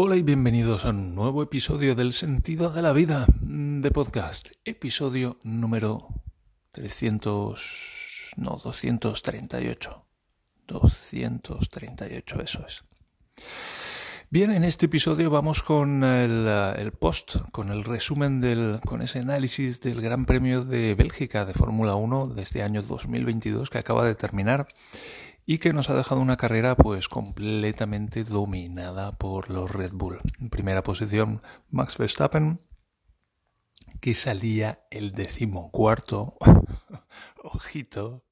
Hola y bienvenidos a un nuevo episodio del Sentido de la Vida de podcast, episodio número 300, no, 238. 238, eso es. Bien, en este episodio vamos con el, el, post, con el resumen del, con ese análisis del Gran Premio de Bélgica de Fórmula 1 de este año 2022 que acaba de terminar y que nos ha dejado una carrera pues completamente dominada por los Red Bull. En primera posición Max Verstappen, que salía el decimocuarto, ojito,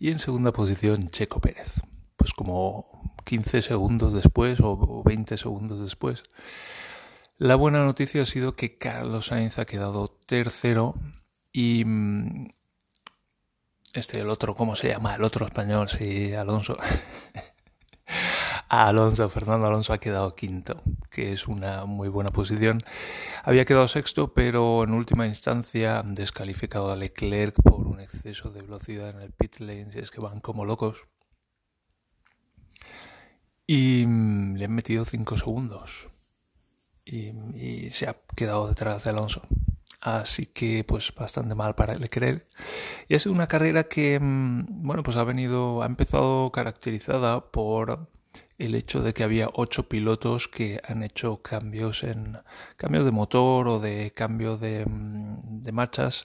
y en segunda posición Checo Pérez, pues como 15 segundos después o 20 segundos después. La buena noticia ha sido que Carlos Sainz ha quedado tercero y mm, este, el otro, ¿cómo se llama? El otro español, sí, Alonso. Alonso, Fernando Alonso ha quedado quinto, que es una muy buena posición. Había quedado sexto, pero en última instancia descalificado a Leclerc por un exceso de velocidad en el pit lane, si es que van como locos. Y mm, le han metido cinco segundos. y se ha quedado detrás de Alonso. Así que pues bastante mal para Leclerc. Y ha sido una carrera que, mm, bueno, pues ha venido, ha empezado caracterizada por el hecho de que había ocho pilotos que han hecho cambios en cambios de motor o de cambio de, mm, marchas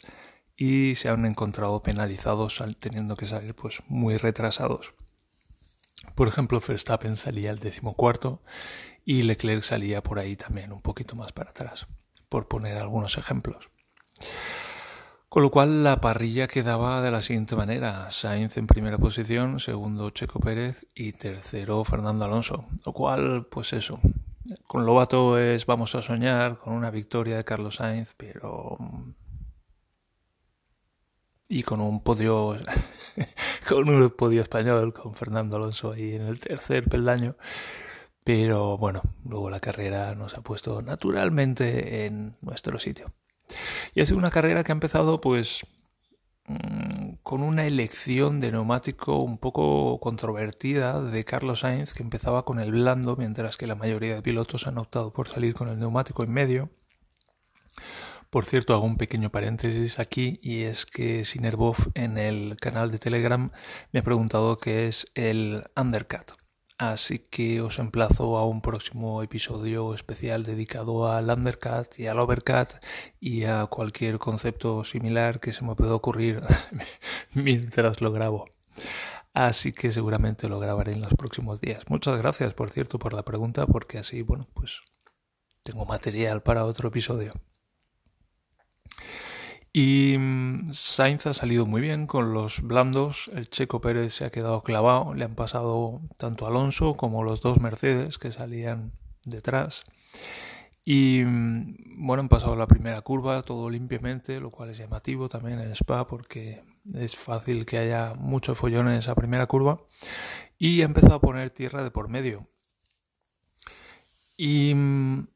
y se han encontrado penalizados teniendo que salir pues muy retrasados. Por ejemplo, Verstappen salía el decimocuarto y Leclerc salía por ahí también un poquito más para atrás por poner algunos ejemplos. Con lo cual la parrilla quedaba de la siguiente manera. Sainz en primera posición, segundo Checo Pérez y tercero Fernando Alonso. Lo cual, pues eso. Con Lobato es vamos a soñar con una victoria de Carlos Sainz, pero... Y con un podio, con un podio español, con Fernando Alonso ahí en el tercer peldaño. Pero bueno, luego la carrera nos ha puesto naturalmente en nuestro sitio. Y ha sido una carrera que ha empezado pues mm, con una elección de neumático un poco controvertida de Carlos Sainz, que empezaba con el blando, mientras que la mayoría de pilotos han optado por salir con el neumático en medio. Por cierto, hago un pequeño paréntesis aquí y es que Sinerbov en el canal de Telegram me ha preguntado qué es el undercut. Así que os emplazo a un próximo episodio especial dedicado al undercut y al overcut y a cualquier concepto similar que se me pueda ocurrir mientras lo grabo. Así que seguramente lo grabaré en los próximos días. Muchas gracias, por cierto, por la pregunta, porque así, bueno, pues tengo material para otro episodio. Y mm, Sainz ha salido muy bien con los blandos. El Checo Pérez se ha quedado clavado. Le han pasado tanto Alonso como los dos Mercedes que salían detrás. Y mm, bueno, han pasado la primera curva todo limpiamente, lo cual es llamativo también en Spa porque es fácil que haya mucho follón en esa primera curva. Y ha empezado a poner tierra de por medio. Y mm,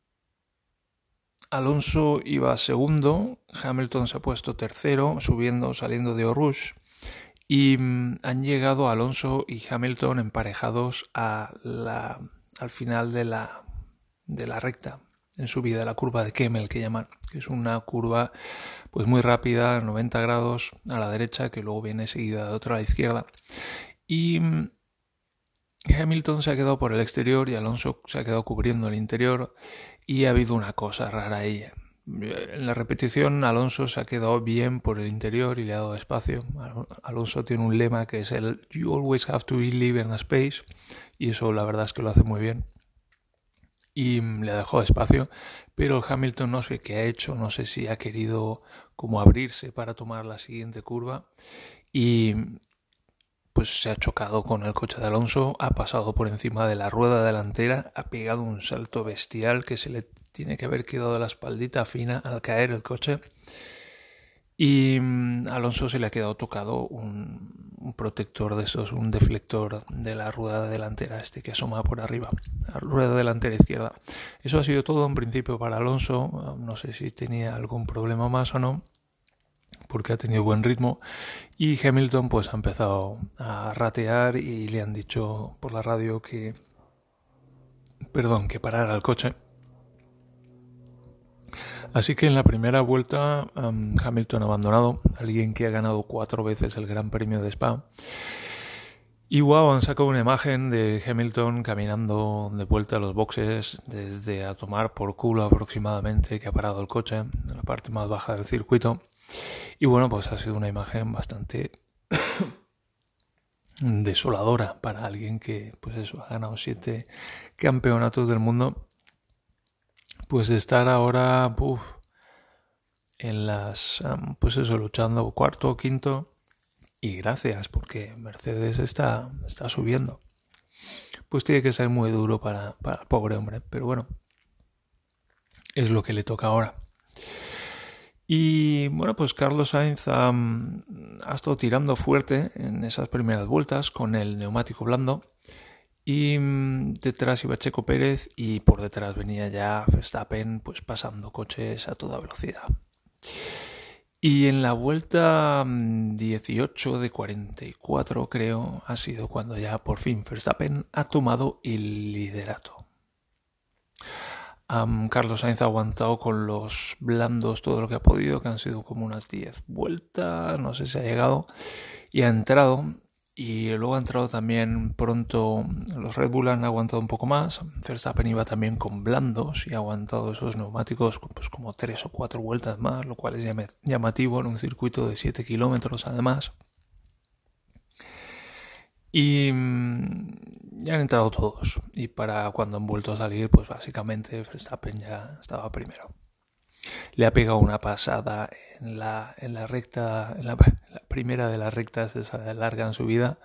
Alonso iba segundo, Hamilton se ha puesto tercero, subiendo, saliendo de Orush, y mm, han llegado Alonso y Hamilton emparejados al final de la, de la recta, en subida, la curva de Kemmel que llaman, que es una curva pues muy rápida, 90 grados a la derecha, que luego viene seguida de otra a la izquierda. Y mm, Hamilton se ha quedado por el exterior y Alonso se ha quedado cubriendo el interior y ha habido una cosa rara ahí. En la repetición Alonso se ha quedado bien por el interior y le ha dado espacio. Alonso tiene un lema que es el You always have to be in a space y eso la verdad es que lo hace muy bien. Y le dejó espacio, pero Hamilton no sé qué ha hecho, no sé si ha querido como abrirse para tomar la siguiente curva y pues se ha chocado con el coche de Alonso, ha pasado por encima de la rueda delantera, ha pegado un salto bestial que se le tiene que haber quedado la espaldita fina al caer el coche. Y mm, Alonso se le ha quedado tocado un, protector de esos, un deflector de la rueda delantera, este que asoma por arriba, la rueda delantera izquierda. Eso ha sido todo en principio para Alonso, no sé si tenía algún problema más o no porque ha tenido buen ritmo y Hamilton pues ha empezado a ratear y le han dicho por la radio que perdón, que parara el coche. Así que en la primera vuelta Hamilton abandonado, alguien que ha ganado cuatro veces el Gran Premio de Spa. Y wow, han sacado una imagen de Hamilton caminando de vuelta a los boxes desde a tomar por culo aproximadamente que ha parado el coche en la parte más baja del circuito. Y bueno, pues ha sido una imagen bastante desoladora para alguien que, pues eso, ha ganado siete campeonatos del mundo. Pues estar ahora, en las, pues eso, luchando cuarto o quinto. Y gracias, porque Mercedes está, está subiendo. Pues tiene que ser muy duro para, el pobre hombre, pero bueno, es lo que le toca ahora. Y bueno, pues Carlos Sainz ha, estado tirando fuerte en esas primeras vueltas con el neumático blando. Y mm, detrás iba Checo Pérez y por detrás venía ya Verstappen pues pasando coches a toda velocidad. Y en la vuelta 18 mm, de 44 creo ha sido cuando ya por fin Verstappen ha tomado el liderato. Carlos Sainz ha aguantado con los blandos todo lo que ha podido, que han sido como unas 10 vueltas, no sé si ha llegado, y ha entrado. Y luego ha entrado también pronto, los Red Bull han aguantado un poco más, Verstappen iba también con blandos y ha aguantado esos neumáticos pues como 3 o 4 vueltas más, lo cual es llamativo en un circuito de 7 kilómetros además. Y mm, ya han entrado todos. Y para cuando han vuelto a salir, pues básicamente Verstappen ya estaba primero. Le ha pegado una pasada en la, en la recta, en la, primera de las rectas, esa larga en su vida.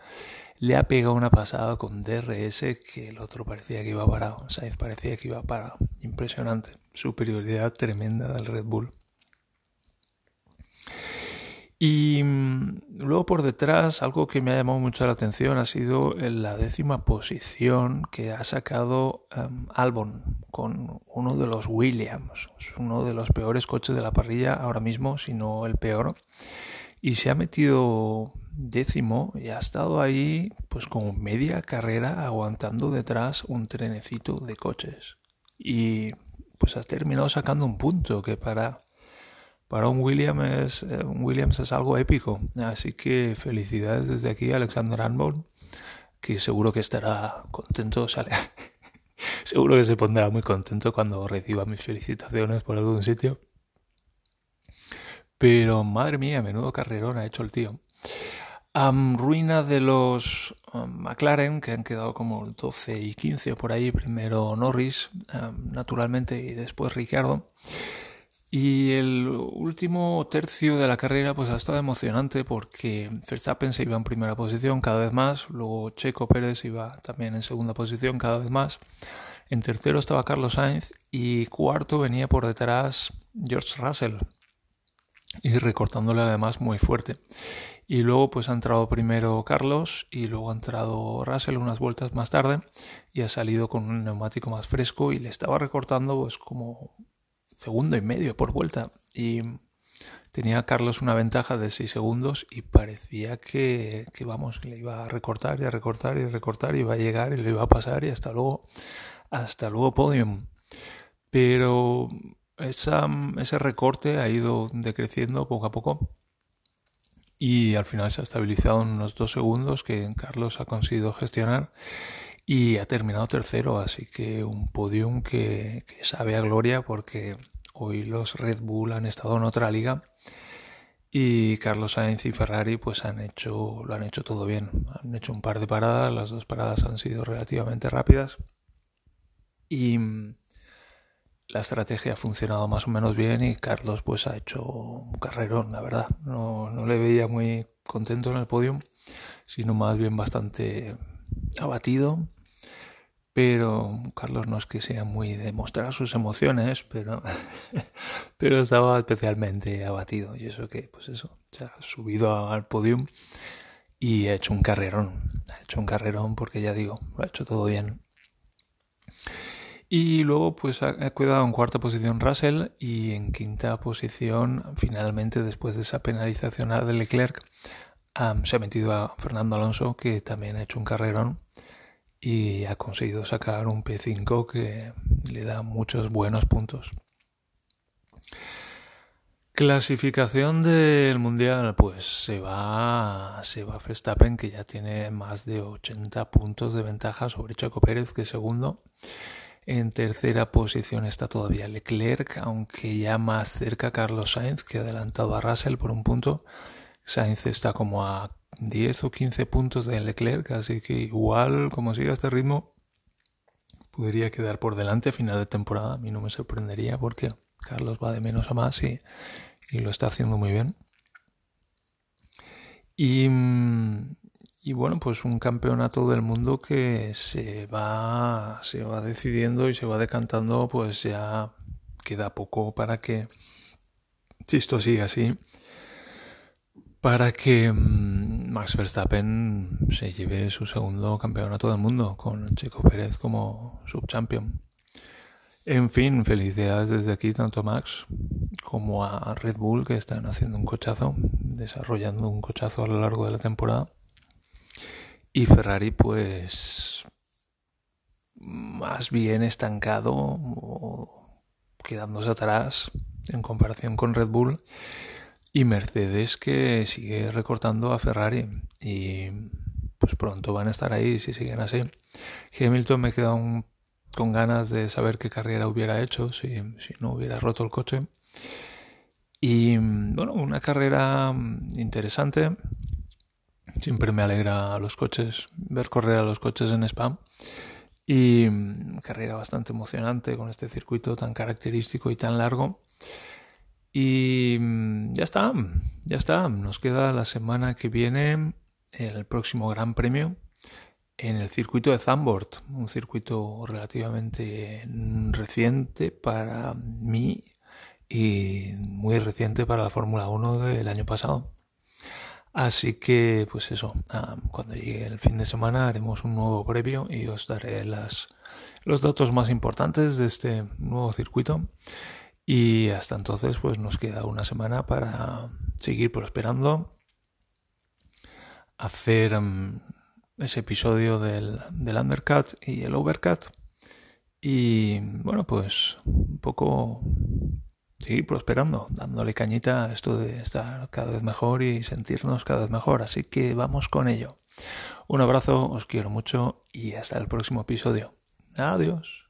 Le ha pegado una pasada con DRS que el otro parecía que iba parado. Sainz parecía que iba parado. Impresionante. Superioridad tremenda del Red Bull. Y mm, luego por detrás, algo que me ha llamado mucho la atención ha sido la décima posición que ha sacado em, Albon con uno de los Williams, uno de los peores coches de la parrilla ahora mismo, si no el peor. Y se ha metido décimo y ha estado ahí pues con media carrera aguantando detrás un trenecito de coches. Y pues ha terminado sacando un punto que para para un Williams es, eh, un Williams es algo épico. Así que felicidades desde aquí a Alexander Arnold, que seguro que estará contento, seguro que se pondrá muy contento cuando reciba mis felicitaciones por algún sitio. Pero madre mía, menudo carrerón ha hecho el tío. ruina de los McLaren, que han quedado como 12 y 15 por ahí. Primero Norris, naturalmente, y después Ricardo. Y el último tercio de la carrera pues ha estado emocionante porque Verstappen se iba en primera posición cada vez más, luego Checo Pérez iba también en segunda posición cada vez más, en tercero estaba Carlos Sainz y cuarto venía por detrás George Russell y recortándole además muy fuerte. Y luego pues ha entrado primero Carlos y luego ha entrado Russell unas vueltas más tarde y ha salido con un neumático más fresco y le estaba recortando pues como segundo y medio por vuelta. Y tenía Carlos una ventaja de 6 segundos y parecía que, que, vamos, le iba a recortar y a recortar y a recortar y iba a llegar y le iba a pasar y hasta luego, hasta luego podium. Pero ese recorte ha ido decreciendo poco a poco y al final se ha estabilizado en unos dos segundos que Carlos ha conseguido gestionar y ha terminado tercero, así que un podium que, sabe a gloria porque hoy los Red Bull han estado en otra liga y Carlos Sainz y Ferrari pues han hecho lo han hecho todo bien, han hecho un par de paradas, las dos paradas han sido relativamente rápidas y la estrategia ha funcionado más o menos bien y Carlos pues ha hecho un carrerón, la verdad. No, no le veía muy contento en el podio, sino más bien bastante abatido pero Carlos no es que sea muy de mostrar sus emociones, pero, pero estaba especialmente abatido. Y eso que, pues eso, se ha subido al podium y ha hecho un carrerón, ha hecho un carrerón porque ya digo, lo ha hecho todo bien. Y luego pues ha quedado en cuarta posición Russell y en quinta posición finalmente después de esa penalización de Leclerc se ha metido a Fernando Alonso que también ha hecho un carrerón y ha conseguido sacar un P5 que le da muchos buenos puntos. Clasificación del mundial, pues se va, se va Verstappen que ya tiene más de 80 puntos de ventaja sobre Chaco Pérez que segundo. En tercera posición está todavía Leclerc, aunque ya más cerca Carlos Sainz que ha adelantado a Russell por un punto. Sainz está como a 10 o 15 puntos de Leclerc, así que igual como siga este ritmo podría quedar por delante a final de temporada. A mí no me sorprendería porque Carlos va de menos a más y, lo está haciendo muy bien. Y, y, bueno, pues un campeonato del mundo que se va, se va decidiendo y se va decantando, pues ya queda poco para que, si esto sigue así, para que Max Verstappen se lleve su segundo campeonato del mundo con Chico Pérez como subchampion. En fin, felicidades desde aquí tanto a Max como a Red Bull que están haciendo un cochazo, desarrollando un cochazo a lo largo de la temporada. Y Ferrari pues más bien estancado quedándose atrás en comparación con Red Bull. Y Mercedes que sigue recortando a Ferrari y pues pronto van a estar ahí si siguen así. Hamilton me queda con ganas de saber qué carrera hubiera hecho si, no hubiera roto el coche. Y bueno, una carrera interesante. Siempre me alegra los coches, ver correr a los coches en Spam. Y carrera bastante emocionante con este circuito tan característico y tan largo. Y ya está, ya está. Nos queda la semana que viene el próximo Gran Premio en el circuito de Zandvoort, un circuito relativamente reciente para mí y muy reciente para la Fórmula 1 del año pasado. Así que, pues eso, ah, cuando llegue el fin de semana haremos un nuevo previo y os daré las, los datos más importantes de este nuevo circuito. Y hasta entonces, pues nos queda una semana para seguir prosperando, hacer mm, ese episodio del, del undercut y el overcut. Y bueno, pues un poco seguir prosperando, dándole cañita a esto de estar cada vez mejor y sentirnos cada vez mejor. Así que vamos con ello. Un abrazo, os quiero mucho y hasta el próximo episodio. Adiós.